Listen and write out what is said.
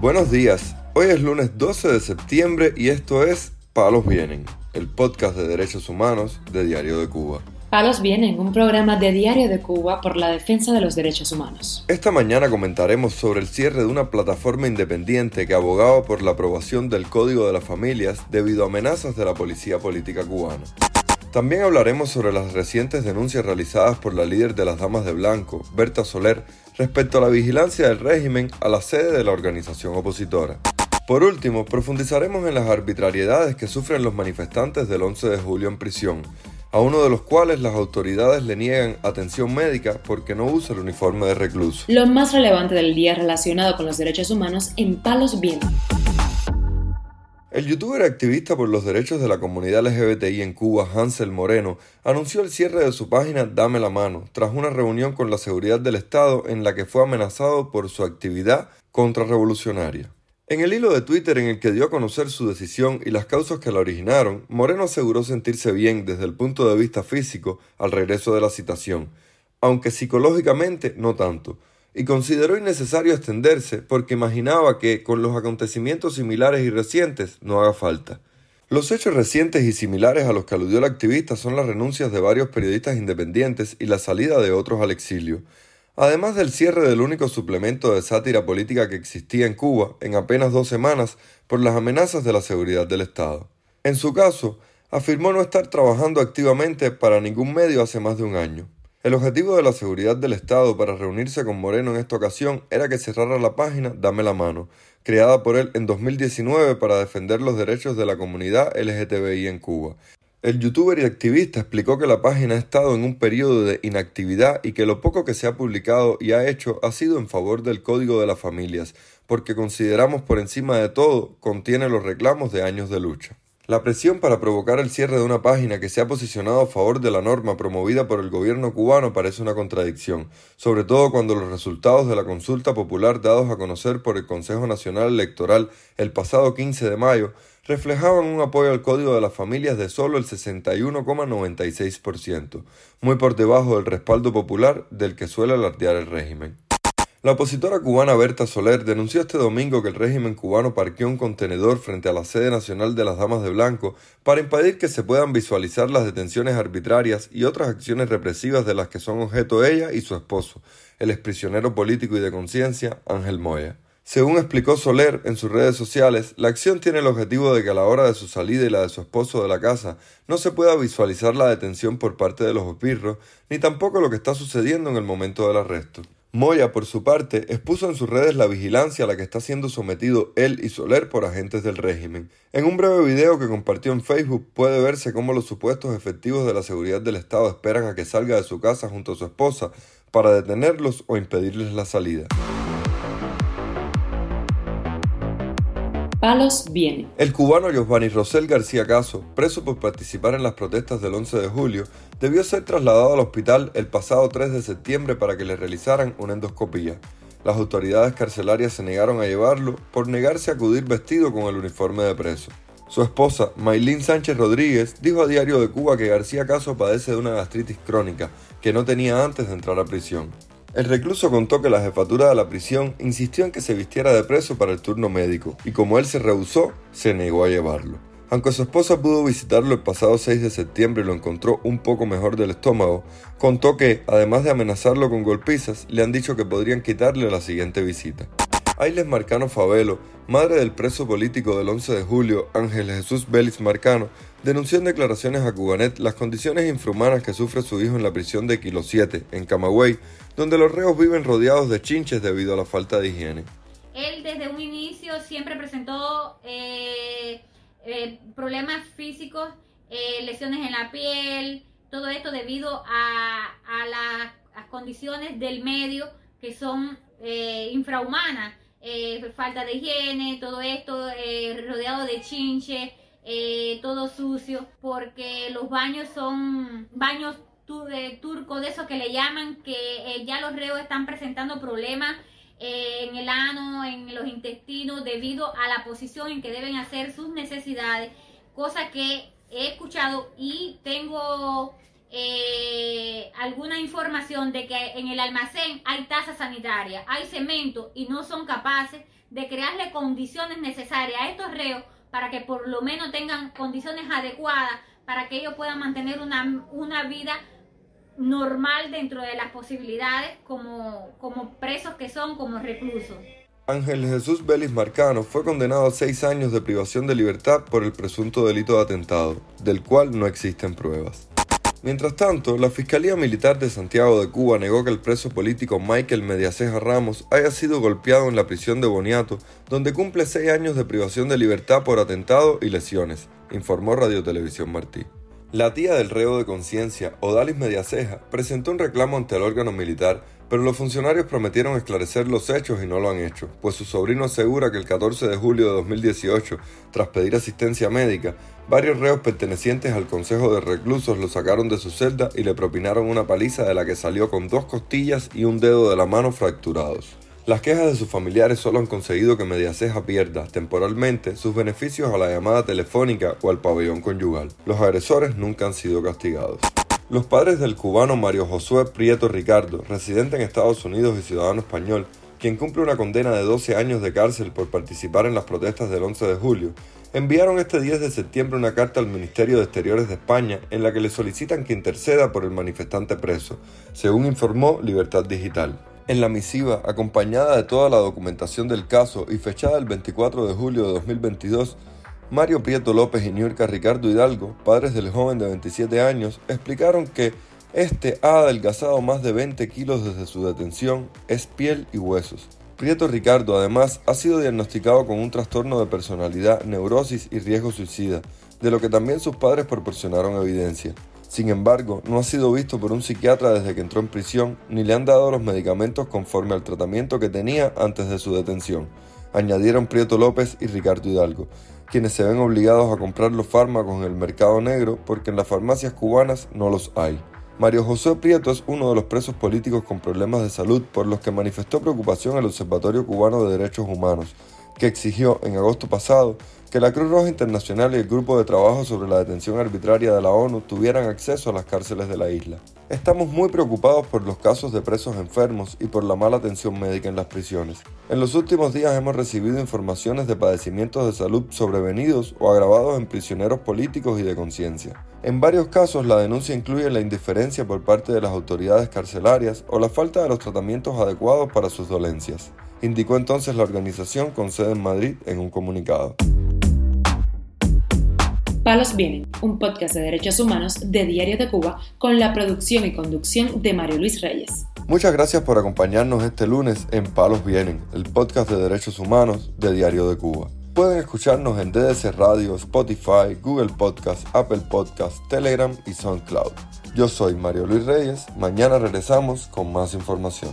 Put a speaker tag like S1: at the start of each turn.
S1: Buenos días, hoy es lunes 12 de septiembre y esto es Palos Vienen, el podcast de derechos humanos de Diario de Cuba.
S2: Palos Vienen, un programa de Diario de Cuba por la defensa de los derechos humanos.
S1: Esta mañana comentaremos sobre el cierre de una plataforma independiente que abogaba por la aprobación del Código de las Familias debido a amenazas de la policía política cubana. También hablaremos sobre las recientes denuncias realizadas por la líder de las Damas de Blanco, Berta Soler, respecto a la vigilancia del régimen a la sede de la organización opositora. Por último, profundizaremos en las arbitrariedades que sufren los manifestantes del 11 de julio en prisión, a uno de los cuales las autoridades le niegan atención médica porque no usa el uniforme de recluso.
S2: Lo más relevante del día relacionado con los derechos humanos en Palos Vientos.
S1: El youtuber activista por los derechos de la comunidad LGBTI en Cuba, Hansel Moreno, anunció el cierre de su página Dame la mano, tras una reunión con la seguridad del Estado en la que fue amenazado por su actividad contrarrevolucionaria. En el hilo de Twitter en el que dio a conocer su decisión y las causas que la originaron, Moreno aseguró sentirse bien desde el punto de vista físico al regreso de la citación, aunque psicológicamente no tanto, y consideró innecesario extenderse porque imaginaba que, con los acontecimientos similares y recientes, no haga falta. Los hechos recientes y similares a los que aludió el activista son las renuncias de varios periodistas independientes y la salida de otros al exilio, además del cierre del único suplemento de sátira política que existía en Cuba en apenas dos semanas por las amenazas de la seguridad del Estado. En su caso, afirmó no estar trabajando activamente para ningún medio hace más de un año. El objetivo de la seguridad del Estado para reunirse con Moreno en esta ocasión era que cerrara la página Dame la mano, creada por él en 2019 para defender los derechos de la comunidad LGTBI en Cuba. El youtuber y activista explicó que la página ha estado en un periodo de inactividad y que lo poco que se ha publicado y ha hecho ha sido en favor del Código de las Familias, porque consideramos por encima de todo contiene los reclamos de años de lucha. La presión para provocar el cierre de una página que se ha posicionado a favor de la norma promovida por el gobierno cubano parece una contradicción, sobre todo cuando los resultados de la consulta popular dados a conocer por el Consejo Nacional Electoral el pasado 15 de mayo reflejaban un apoyo al Código de las Familias de solo el 61,96%, muy por debajo del respaldo popular del que suele alardear el régimen. La opositora cubana Berta Soler denunció este domingo que el régimen cubano parqueó un contenedor frente a la sede nacional de las Damas de Blanco para impedir que se puedan visualizar las detenciones arbitrarias y otras acciones represivas de las que son objeto ella y su esposo, el exprisionero político y de conciencia Ángel Moya. Según explicó Soler en sus redes sociales, la acción tiene el objetivo de que a la hora de su salida y la de su esposo de la casa no se pueda visualizar la detención por parte de los espirros, ni tampoco lo que está sucediendo en el momento del arresto. Moya, por su parte, expuso en sus redes la vigilancia a la que está siendo sometido él y Soler por agentes del régimen. En un breve video que compartió en Facebook puede verse cómo los supuestos efectivos de la seguridad del Estado esperan a que salga de su casa junto a su esposa para detenerlos o impedirles la salida.
S2: Palos viene.
S1: El cubano Giovanni Rosel García Caso, preso por participar en las protestas del 11 de julio, debió ser trasladado al hospital el pasado 3 de septiembre para que le realizaran una endoscopía. Las autoridades carcelarias se negaron a llevarlo por negarse a acudir vestido con el uniforme de preso. Su esposa, Maylin Sánchez Rodríguez, dijo a Diario de Cuba que García Caso padece de una gastritis crónica que no tenía antes de entrar a prisión. El recluso contó que la jefatura de la prisión insistió en que se vistiera de preso para el turno médico, y como él se rehusó, se negó a llevarlo. Aunque su esposa pudo visitarlo el pasado 6 de septiembre y lo encontró un poco mejor del estómago, contó que, además de amenazarlo con golpizas, le han dicho que podrían quitarle la siguiente visita. Ailes Marcano Favelo, madre del preso político del 11 de julio, Ángel Jesús Vélez Marcano, denunció en declaraciones a Cubanet las condiciones infrahumanas que sufre su hijo en la prisión de Kilo 7, en Camagüey, donde los reos viven rodeados de chinches debido a la falta de higiene.
S3: Él desde un inicio siempre presentó eh, eh, problemas físicos, eh, lesiones en la piel, todo esto debido a, las condiciones del medio que son infrahumanas. Falta de higiene, todo esto rodeado de chinches, todo sucio, porque los baños son baños de turco, de eso que le llaman, que eh, ya los reos están presentando problemas eh, en el ano, en los intestinos, debido a la posición en que deben hacer sus necesidades, cosa que he escuchado y tengo eh, alguna información de que en el almacén hay tasa sanitaria, hay cemento y no son capaces de crearle condiciones necesarias a estos reos para que por lo menos tengan condiciones adecuadas para que ellos puedan mantener una, una vida normal dentro de las posibilidades como, como presos que son, como reclusos.
S1: Ángel Jesús Vélez Marcano fue condenado a seis años de privación de libertad por el presunto delito de atentado, del cual no existen pruebas. Mientras tanto, la Fiscalía Militar de Santiago de Cuba negó que el preso político Michael Mediaceja Ramos haya sido golpeado en la prisión de Boniato, donde cumple seis años de privación de libertad por atentado y lesiones, informó Radio Televisión Martí. La tía del reo de conciencia, Odalis Mediaceja, presentó un reclamo ante el órgano militar, pero los funcionarios prometieron esclarecer los hechos y no lo han hecho, pues su sobrino asegura que el 14 de julio de 2018, tras pedir asistencia médica, varios reos pertenecientes al Consejo de Reclusos lo sacaron de su celda y le propinaron una paliza de la que salió con dos costillas y un dedo de la mano fracturados. Las quejas de sus familiares solo han conseguido que Mediaceja pierda temporalmente sus beneficios a la llamada telefónica o al pabellón conyugal. Los agresores nunca han sido castigados. Los padres del cubano Mario Josué Prieto Ricardo, residente en Estados Unidos y ciudadano español, quien cumple una condena de 12 años de cárcel por participar en las protestas del 11 de julio, enviaron este 10 de septiembre una carta al Ministerio de Exteriores de España en la que le solicitan que interceda por el manifestante preso, según informó Libertad Digital. En la misiva, acompañada de toda la documentación del caso y fechada el 24 de julio de 2022, Mario Prieto López y Niurka Ricardo Hidalgo, padres del joven de 27 años, explicaron que este ha adelgazado más de 20 kilos desde su detención, es piel y huesos. Prieto Ricardo además ha sido diagnosticado con un trastorno de personalidad, neurosis y riesgo suicida, de lo que también sus padres proporcionaron evidencia. Sin embargo, no ha sido visto por un psiquiatra desde que entró en prisión, ni le han dado los medicamentos conforme al tratamiento que tenía antes de su detención, añadieron Prieto López y Ricardo Hidalgo, quienes se ven obligados a comprar los fármacos en el mercado negro porque en las farmacias cubanas no los hay. Mario José Prieto es uno de los presos políticos con problemas de salud por los que manifestó preocupación el Observatorio Cubano de Derechos Humanos, que exigió en agosto pasado que la Cruz Roja Internacional y el Grupo de Trabajo sobre la Detención Arbitraria de la ONU tuvieran acceso a las cárceles de la isla. Estamos muy preocupados por los casos de presos enfermos y por la mala atención médica en las prisiones. En los últimos días hemos recibido informaciones de padecimientos de salud sobrevenidos o agravados en prisioneros políticos y de conciencia. En varios casos la denuncia incluye la indiferencia por parte de las autoridades carcelarias o la falta de los tratamientos adecuados para sus dolencias, indicó entonces la organización con sede en Madrid en un comunicado.
S2: Palos Vienen, un podcast de derechos humanos de Diario de Cuba con la producción y conducción de Mario Luis Reyes.
S1: Muchas gracias por acompañarnos este lunes en Palos Vienen, el podcast de derechos humanos de Diario de Cuba. Pueden escucharnos en DDC Radio, Spotify, Google Podcast, Apple Podcast, Telegram y SoundCloud. Yo soy Mario Luis Reyes, mañana regresamos con más información.